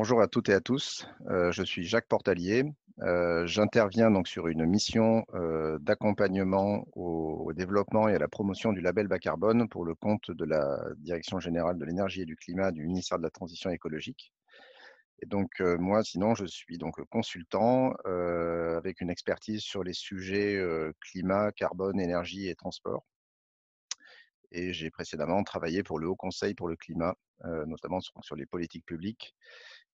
bonjour à toutes et à tous. Euh, je suis Jacques Portalier. Euh, j'interviens donc sur une mission euh, d'accompagnement au, développement et à la promotion du label bas carbone pour le compte de la Direction générale de l'énergie et du climat du ministère de la Transition écologique. Et donc moi, sinon, je suis donc consultant avec une expertise sur les sujets climat, carbone, énergie et transport et j'ai précédemment travaillé pour le Haut Conseil pour le climat, notamment sur, les politiques publiques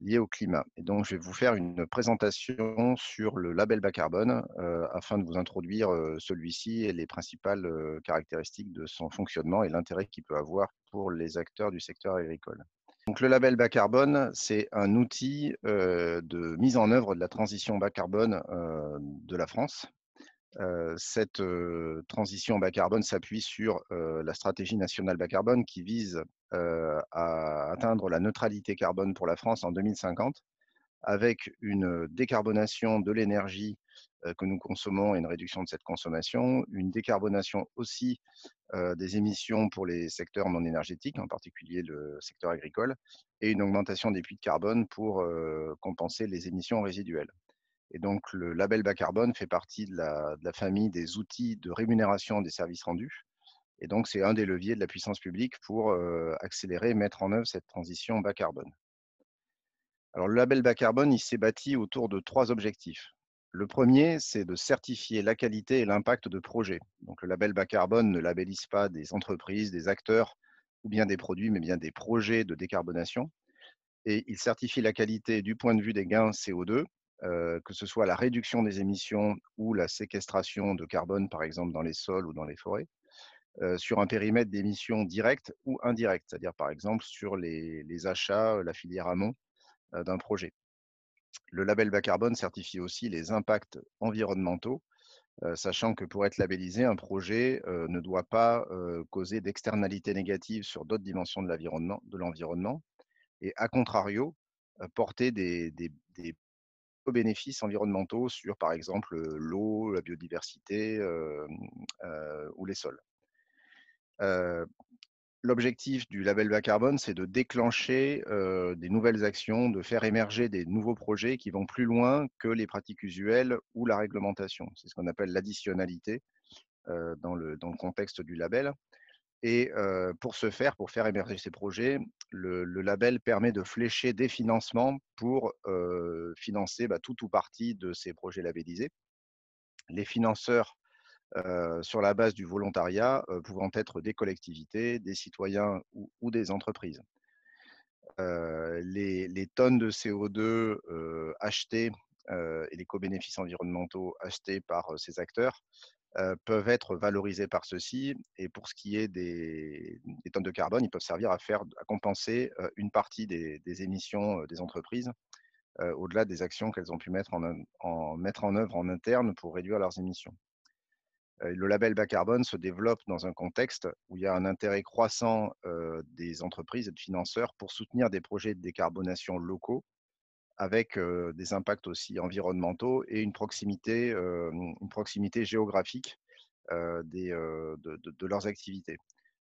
liées au climat. Et donc, je vais vous faire une présentation sur le label bas carbone afin de vous introduire celui-ci et les principales caractéristiques de son fonctionnement et l'intérêt qu'il peut avoir pour les acteurs du secteur agricole. Donc, le label bas carbone, c'est un outil de mise en œuvre de la transition bas carbone de la France cette transition bas carbone s'appuie sur la stratégie nationale bas carbone qui vise à atteindre la neutralité carbone pour la France en 2050 avec une décarbonation de l'énergie que nous consommons et une réduction de cette consommation, une décarbonation aussi des émissions pour les secteurs non énergétiques, en particulier le secteur agricole, et une augmentation des puits de carbone pour compenser les émissions résiduelles. Et donc, le label bas carbone fait partie de la, famille des outils de rémunération des services rendus. Et donc, c'est un des leviers de la puissance publique pour accélérer et mettre en œuvre cette transition bas carbone. Alors, le label bas carbone, il s'est bâti autour de trois objectifs. Le premier, c'est de certifier la qualité et l'impact de projets. Donc, le label bas carbone ne labellise pas des entreprises, des acteurs ou bien des produits, mais bien des projets de décarbonation. Et il certifie la qualité du point de vue des gains CO2 que ce soit la réduction des émissions ou la séquestration de carbone, par exemple, dans les sols ou dans les forêts, sur un périmètre d'émissions directes ou indirectes, c'est-à-dire, par exemple, sur les, achats, la filière amont d'un projet. Le label bas carbone certifie aussi les impacts environnementaux, sachant que pour être labellisé, un projet ne doit pas causer d'externalités négatives sur d'autres dimensions de l'environnement, et à contrario, porter des, des, bénéfices environnementaux sur, par exemple, l'eau, la biodiversité ou les sols. L'objectif du label bas carbone, c'est de déclencher des nouvelles actions, de faire émerger des nouveaux projets qui vont plus loin que les pratiques usuelles ou la réglementation. C'est ce qu'on appelle l'additionnalité dans, le, dans le contexte du label. Et pour ce faire, pour faire émerger ces projets, le, label permet de flécher des financements pour financer bah, tout ou partie de ces projets labellisés. Les financeurs, sur la base du volontariat, pouvant être des collectivités, des citoyens ou, des entreprises. Les, les, tonnes de CO2 achetées et les co-bénéfices environnementaux achetés par ces acteurs peuvent être valorisés par ceux-ci. Et pour ce qui est des, tonnes de carbone, ils peuvent servir à, faire, à compenser une partie des, émissions des entreprises au-delà des actions qu'elles ont pu mettre en, mettre en œuvre en interne pour réduire leurs émissions. Le label bas carbone se développe dans un contexte où il y a un intérêt croissant des entreprises et de financeurs pour soutenir des projets de décarbonation locaux avec des impacts aussi environnementaux et une proximité, géographique des, de, leurs activités,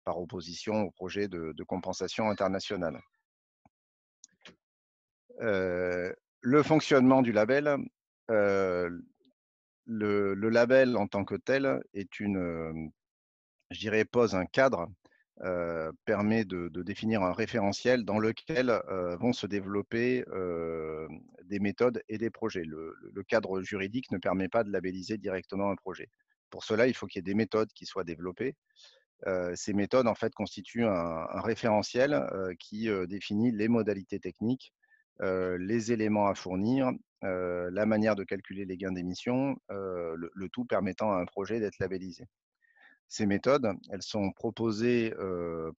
par opposition aux projets de, compensation internationale. le fonctionnement du label, le, le, label en tant que tel est une, je dirais, pose un cadre permet de, définir un référentiel dans lequel vont se développer des méthodes et des projets. Le, cadre juridique ne permet pas de labelliser directement un projet. Pour cela, il faut qu'il y ait des méthodes qui soient développées. ces méthodes, en fait, constituent un, référentiel qui définit les modalités techniques, les éléments à fournir, la manière de calculer les gains d'émissions, le, tout permettant à un projet d'être labellisé. Ces méthodes, elles sont proposées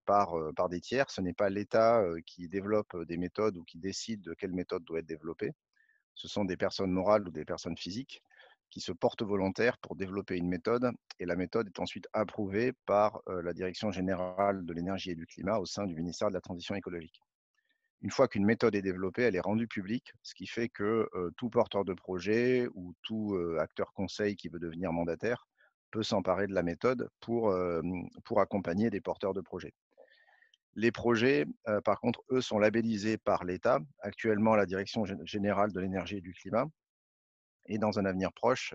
par, par des tiers. Ce n'est pas l'État qui développe des méthodes ou qui décide de quelle méthode doit être développée. Ce sont des personnes morales ou des personnes physiques qui se portent volontaires pour développer une méthode et la méthode est ensuite approuvée par la Direction générale de l'énergie et du climat au sein du ministère de la Transition écologique. Une fois qu'une méthode est développée, elle est rendue publique, ce qui fait que tout porteur de projet ou tout acteur conseil qui veut devenir mandataire peut s'emparer de la méthode pour, pour accompagner des porteurs de projets. Les projets, par contre, eux, sont labellisés par l'État, actuellement la Direction générale de l'énergie et du climat. Et dans un avenir proche,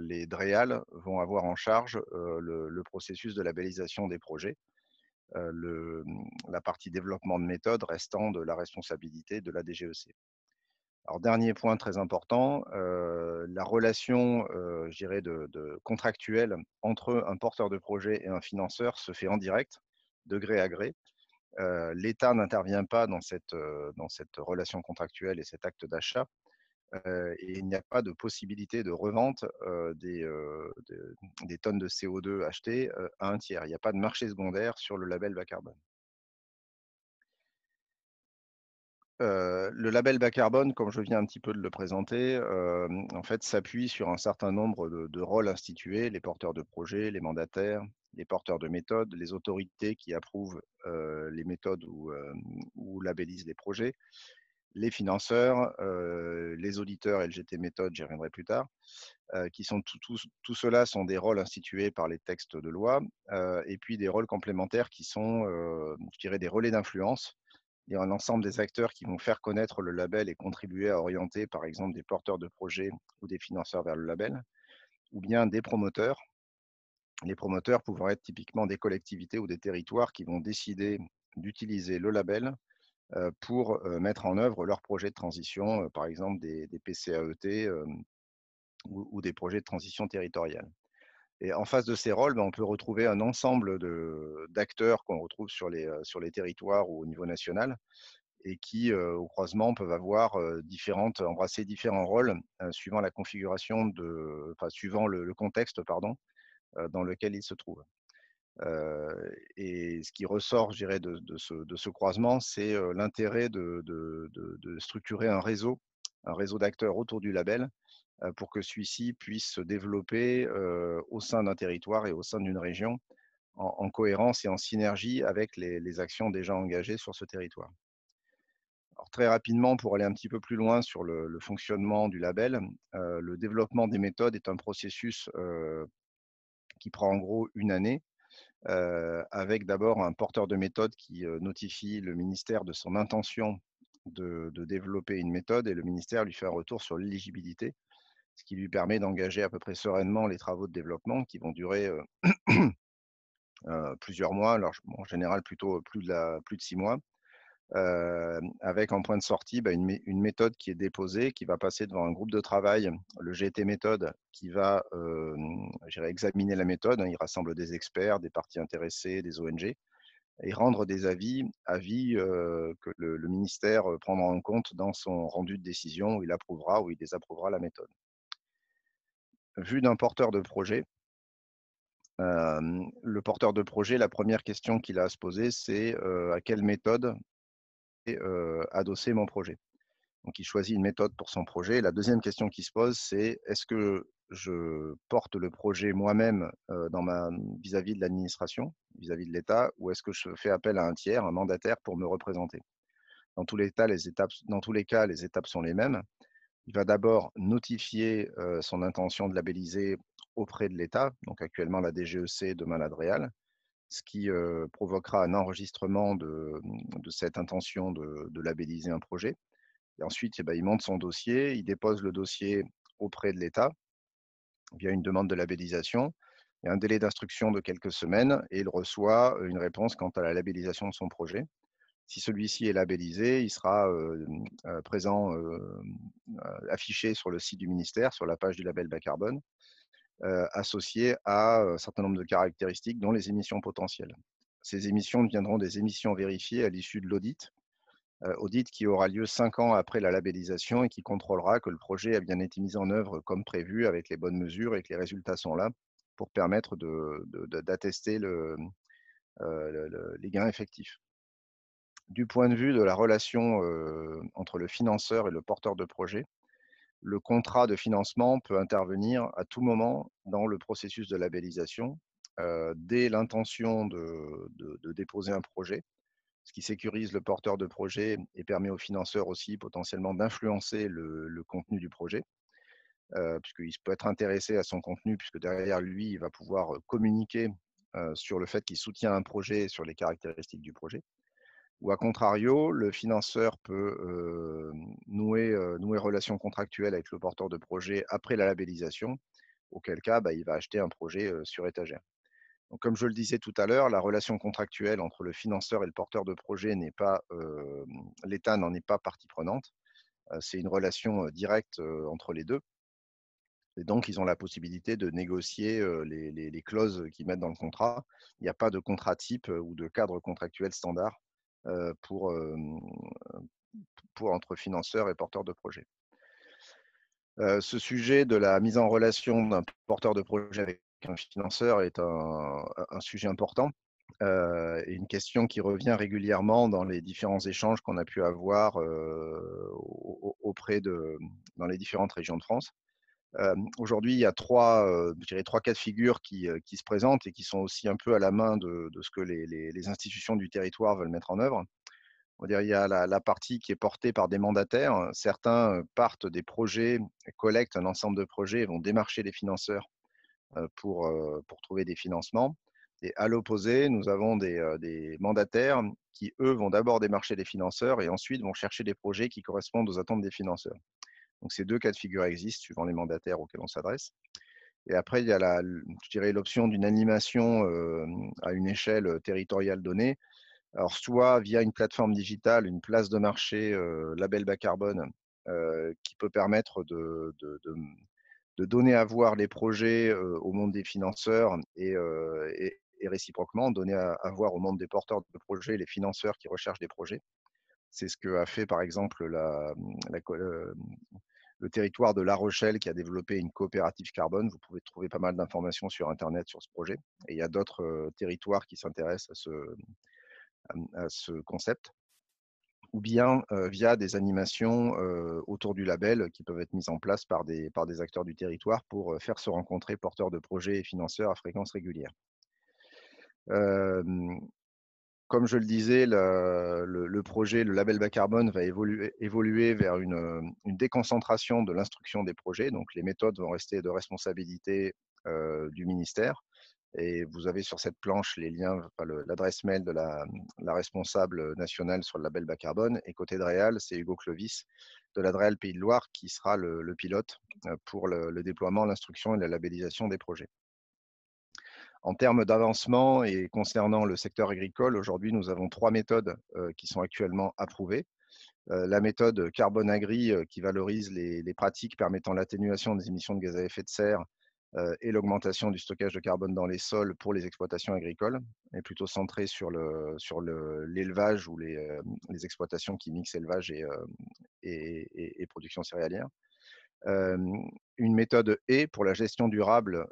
les DREAL vont avoir en charge le, processus de labellisation des projets, la partie développement de méthode restant de la responsabilité de la DGEC. Dernier point très important, la relation, dirais, de, contractuelle entre un porteur de projet et un financeur se fait en direct, de gré à gré. L'État n'intervient pas dans cette, dans cette relation contractuelle et cet acte d'achat et il n'y a pas de possibilité de revente des, des, tonnes de CO2 achetées à un tiers. Il n'y a pas de marché secondaire sur le label bas carbone. Le label bas carbone, comme je viens un petit peu de le présenter, en fait, s'appuie sur un certain nombre de, rôles institués, les porteurs de projets, les mandataires, les porteurs de méthodes, les autorités qui approuvent les méthodes ou, labellisent les projets, les financeurs, les auditeurs et le GT méthode, j'y reviendrai plus tard, qui sont tout, cela sont des rôles institués par les textes de loi, et puis des rôles complémentaires qui sont, des relais d'influence. Il y a un ensemble des acteurs qui vont faire connaître le label et contribuer à orienter, par exemple, des porteurs de projets ou des financeurs vers le label, ou bien des promoteurs. Les promoteurs pouvant être typiquement des collectivités ou des territoires qui vont décider d'utiliser le label pour mettre en œuvre leurs projets de transition, par exemple des, PCAET ou, des projets de transition territoriale. Et en face de ces rôles, ben, on peut retrouver un ensemble d'acteurs qu'on retrouve sur les, sur les territoires ou au niveau national et qui, au croisement, peuvent avoir différentes, embrasser différents rôles suivant la configuration de, enfin, suivant le, contexte, pardon, dans lequel ils se trouvent. Et ce qui ressort, je dirais, de, ce, croisement, c'est l'intérêt de, structurer un réseau, un réseau d'acteurs autour du label pour que celui-ci puisse se développer au sein d'un territoire et au sein d'une région en, cohérence et en synergie avec les, actions déjà engagées sur ce territoire. Très rapidement, pour aller un petit peu plus loin sur le, fonctionnement du label, le développement des méthodes est un processus qui prend en gros une année avec d'abord un porteur de méthode qui notifie le ministère de son intention de, développer une méthode et le ministère lui fait un retour sur l'éligibilité, ce qui lui permet d'engager à peu près sereinement les travaux de développement qui vont durer plusieurs mois, alors en général plutôt plus de, six mois, avec en point de sortie bah, une, méthode qui est déposée, qui va passer devant un groupe de travail, le GT méthode, qui va examiner la méthode. Hein, il rassemble des experts, des parties intéressées, des ONG, et rendre des avis, avis que le, ministère prendra en compte dans son rendu de décision où il approuvera ou il désapprouvera la méthode. Vu d'un porteur de projet, le porteur de projet, la première question qu'il a à se poser, c'est à quelle méthode adosser mon projet. Donc, il choisit une méthode pour son projet. La deuxième question qui se pose, c'est est-ce que je porte le projet moi-même vis-à-vis de l'administration, vis-à-vis de l'État, ou est-ce que je fais appel à un tiers, un mandataire pour me représenter? Dans tous, les dans tous les cas, les étapes sont les mêmes. Il va d'abord notifier son intention de labelliser auprès de l'État, donc actuellement la DGEC, demain l'ADREAL ce qui provoquera un enregistrement de, cette intention de, labelliser un projet. Et ensuite, eh ben, il monte son dossier, il dépose le dossier auprès de l'État via une demande de labellisation. A un délai d'instruction de quelques semaines et il reçoit une réponse quant à la labellisation de son projet. Si celui-ci est labellisé, il sera présent, affiché sur le site du ministère, sur la page du label bas carbone. Euh, associées à un certain nombre de caractéristiques, dont les émissions potentielles. Ces émissions deviendront des émissions vérifiées à l'issue de l'audit, euh, audit qui aura lieu cinq ans après la labellisation et qui contrôlera que le projet a bien été mis en œuvre comme prévu avec les bonnes mesures et que les résultats sont là pour permettre d'attester euh, les gains effectifs. Du point de vue de la relation entre le financeur et le porteur de projet, le contrat de financement peut intervenir à tout moment dans le processus de labellisation, dès l'intention de, déposer un projet, ce qui sécurise le porteur de projet et permet au financeur aussi potentiellement d'influencer le, contenu du projet, puisqu'il peut être intéressé à son contenu, puisque derrière lui, il va pouvoir communiquer sur le fait qu'il soutient un projet et sur les caractéristiques du projet. Ou à contrario, le financeur peut nouer, nouer relation contractuelle avec le porteur de projet après la labellisation, auquel cas bah, il va acheter un projet sur étagère. Donc, comme je le disais tout à l'heure, la relation contractuelle entre le financeur et le porteur de projet n'est pas, l'État n'en est pas partie prenante. c'est une relation directe entre les deux. Et donc, ils ont la possibilité de négocier les clauses qu'ils mettent dans le contrat. Il n'y a pas de contrat type ou de cadre contractuel standard pour, pour entre financeurs et porteurs de projet. ce sujet de la mise en relation d'un porteur de projet avec un financeur est un, sujet important et une question qui revient régulièrement dans les différents échanges qu'on a pu avoir auprès de dans les différentes régions de France. Aujourd'hui, il y a trois, dirais, trois cas de figure qui, se présentent et qui sont aussi un peu à la main de, ce que les, institutions du territoire veulent mettre en œuvre. On dire, il y a la, partie qui est portée par des mandataires. Certains partent des projets, collectent un ensemble de projets et vont démarcher les financeurs pour, pour trouver des financements. Et à l'opposé, nous avons des, des, mandataires qui, eux, vont d'abord démarcher les financeurs et ensuite vont chercher des projets qui correspondent aux attentes des financeurs. Donc ces deux cas de figure existent suivant les mandataires auxquels on s'adresse. Et après, il y a la, l'option d'une animation à une échelle territoriale donnée. Alors, soit via une plateforme digitale, une place de marché label bas carbone, qui peut permettre de, de, donner à voir les projets au monde des financeurs et, réciproquement, donner à, voir au monde des porteurs de projets les financeurs qui recherchent des projets. C'est ce que a fait par exemple la, la, le territoire de La Rochelle qui a développé une coopérative carbone. Vous pouvez trouver pas mal d'informations sur Internet sur ce projet. Et il y a d'autres territoires qui s'intéressent à ce, à ce concept ou bien via des animations autour du label qui peuvent être mises en place par des acteurs du territoire pour faire se rencontrer porteurs de projets et financeurs à fréquence régulière comme je le disais, le, projet, le label bas carbone va évoluer, vers une, déconcentration de l'instruction des projets. Donc, les méthodes vont rester de responsabilité euh, du ministère. Et vous avez sur cette planche les liens, l'adresse mail de la, responsable nationale sur le label bas carbone. Et côté de Réal, c'est Hugo Clovis de l'Adréal Pays de Loire qui sera le, pilote euh, pour le déploiement, l'instruction et la labellisation des projets. En termes d'avancement et concernant le secteur agricole, aujourd'hui, nous avons trois méthodes qui sont actuellement approuvées. la méthode Carbone Agri qui valorise les, pratiques permettant l'atténuation des émissions de gaz à effet de serre et l'augmentation du stockage de carbone dans les sols pour les exploitations agricoles, est plutôt centrée sur l'élevage ou les, exploitations qui mixent élevage et production céréalière une méthode haies pour la gestion durable,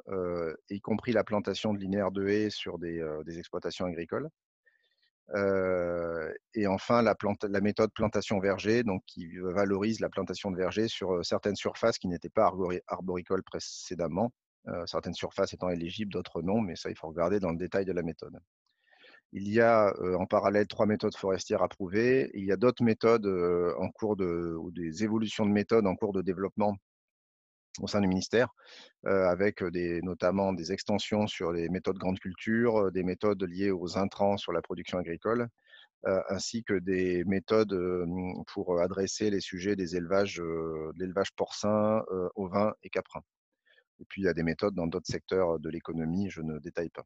y compris la plantation de linéaires de haies sur des, exploitations agricoles. et enfin, la, la, méthode plantation verger, donc qui valorise la plantation de verger sur certaines surfaces qui n'étaient pas arboricoles précédemment, certaines surfaces étant éligibles, d'autres non, mais ça, il faut regarder dans le détail de la méthode. Il y a en parallèle trois méthodes forestières approuvées. Il y a d'autres méthodes en cours de, ou des évolutions de méthodes en cours de développement au sein du ministère, avec des, notamment des extensions sur les méthodes grande culture, des méthodes liées aux intrants sur la production agricole, ainsi que des méthodes pour adresser les sujets des élevages, de l'élevage porcin, ovin et caprin. Et puis, il y a des méthodes dans d'autres secteurs de l'économie, je ne détaille pas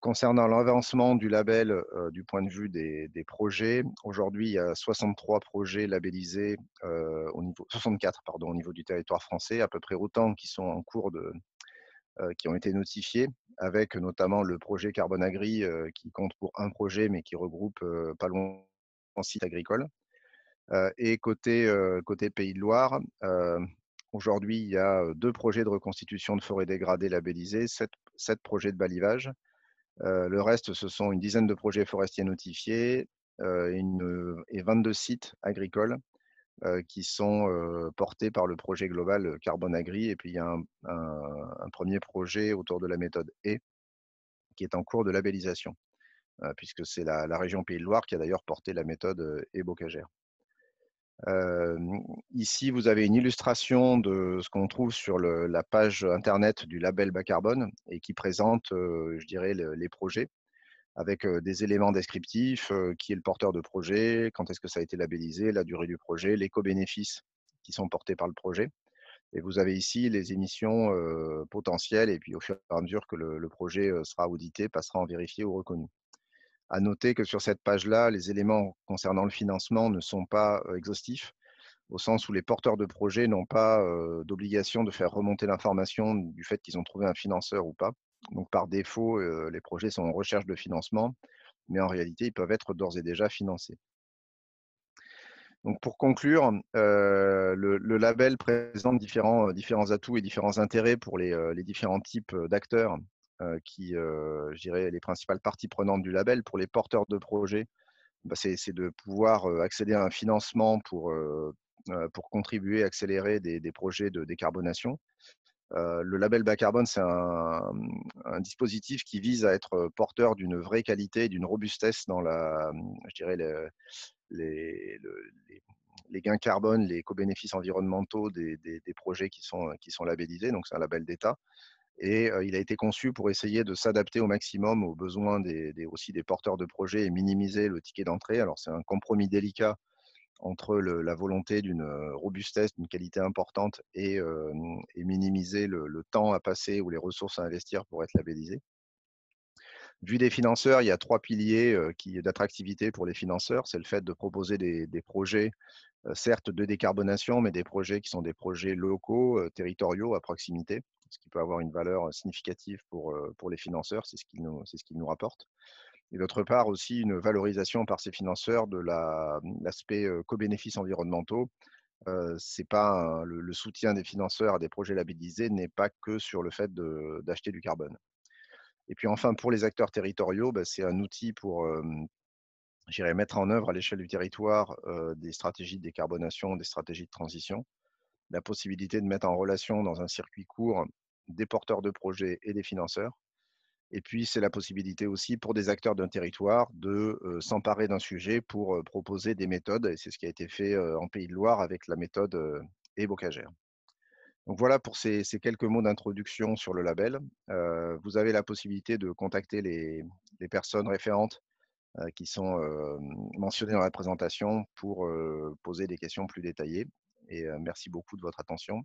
concernant l'avancement du label du point de vue des, projets, aujourd'hui il y a 63 projets labellisés au niveau 64 pardon au niveau du territoire français, à peu près autant qui sont en cours de qui ont été notifiés, avec notamment le projet Carbone Agri qui compte pour un projet mais qui regroupe pas loin de sites agricoles. et côté côté Pays de Loire, Aujourd'hui, il y a deux projets de reconstitution de forêts dégradées labellisés, sept, projets de balivage. le reste, ce sont une dizaine de projets forestiers notifiés et 22 sites agricoles qui sont portés par le projet global Carbone Agri. Et puis, il y a un, premier projet autour de la méthode E qui est en cours de labellisation, puisque c'est la, région Pays de Loire qui a d'ailleurs porté la méthode E ici, vous avez une illustration de ce qu'on trouve sur la page internet du label bas carbone et qui présente, je dirais, les projets. avec des éléments descriptifs, qui est le porteur de projet, quand est-ce que ça a été labellisé, la durée du projet, l'éco-bénéfices qui sont portés par le projet. Et vous avez ici les émissions potentielles et puis au fur et à mesure que le, projet sera audité, passera en vérifié ou reconnu. À noter que sur cette page-là, les éléments concernant le financement ne sont pas exhaustifs, au sens où les porteurs de projet n'ont pas d'obligation de faire remonter l'information du fait qu'ils ont trouvé un financeur ou pas. Donc par défaut, les projets sont en recherche de financement, mais en réalité, ils peuvent être d'ores et déjà financés. Donc pour conclure, le, label présente différents atouts et différents intérêts pour les, différents types d'acteurs qui, je dirais, les principales parties prenantes du label. Pour les porteurs de projets, bah, c'est de pouvoir accéder à un financement pour, pour contribuer, accélérer des, des projets de décarbonation. le label bas carbone, c'est un, dispositif qui vise à être porteur d'une vraie qualité, d'une robustesse dans la, je dirais, les, gains carbone, les co-bénéfices environnementaux des, projets qui sont, qui sont labellisés. Donc, c'est un label d'État. Et il a été conçu pour essayer de s'adapter au maximum aux besoins des, aussi des porteurs de projets et minimiser le ticket d'entrée. Alors, c'est un compromis délicat entre la volonté d'une robustesse, d'une qualité importante et, minimiser le, le, temps à passer ou les ressources à investir pour être labellisé. Vu des financeurs, il y a trois piliers d'attractivité pour les financeurs. C'est le fait de proposer des, projets, certes de décarbonation, mais des projets qui sont des projets locaux, territoriaux, à proximité, ce qui peut avoir une valeur significative pour, pour les financeurs, c'est ce qu'ils nous, ce nous rapportent. Et d'autre part aussi une valorisation par ces financeurs de l'aspect co-bénéfices environnementaux. pas le, le, soutien des financeurs à des projets labellisés n'est pas que sur le fait d'acheter du carbone. Et puis enfin, pour les acteurs territoriaux, bah, c'est un outil pour mettre en œuvre à l'échelle du territoire des stratégies de décarbonation, des stratégies de transition. La possibilité de mettre en relation dans un circuit court des porteurs de projets et des financeurs. Et puis, c'est la possibilité aussi pour des acteurs d'un territoire de s'emparer d'un sujet pour proposer des méthodes. Et c'est ce qui a été fait en Pays de Loire avec la méthode ébocagère. Donc voilà pour ces, quelques mots d'introduction sur le label. Vous avez la possibilité de contacter les, personnes référentes qui sont euh, mentionnées dans la présentation pour poser des questions plus détaillées. Et merci beaucoup de votre attention.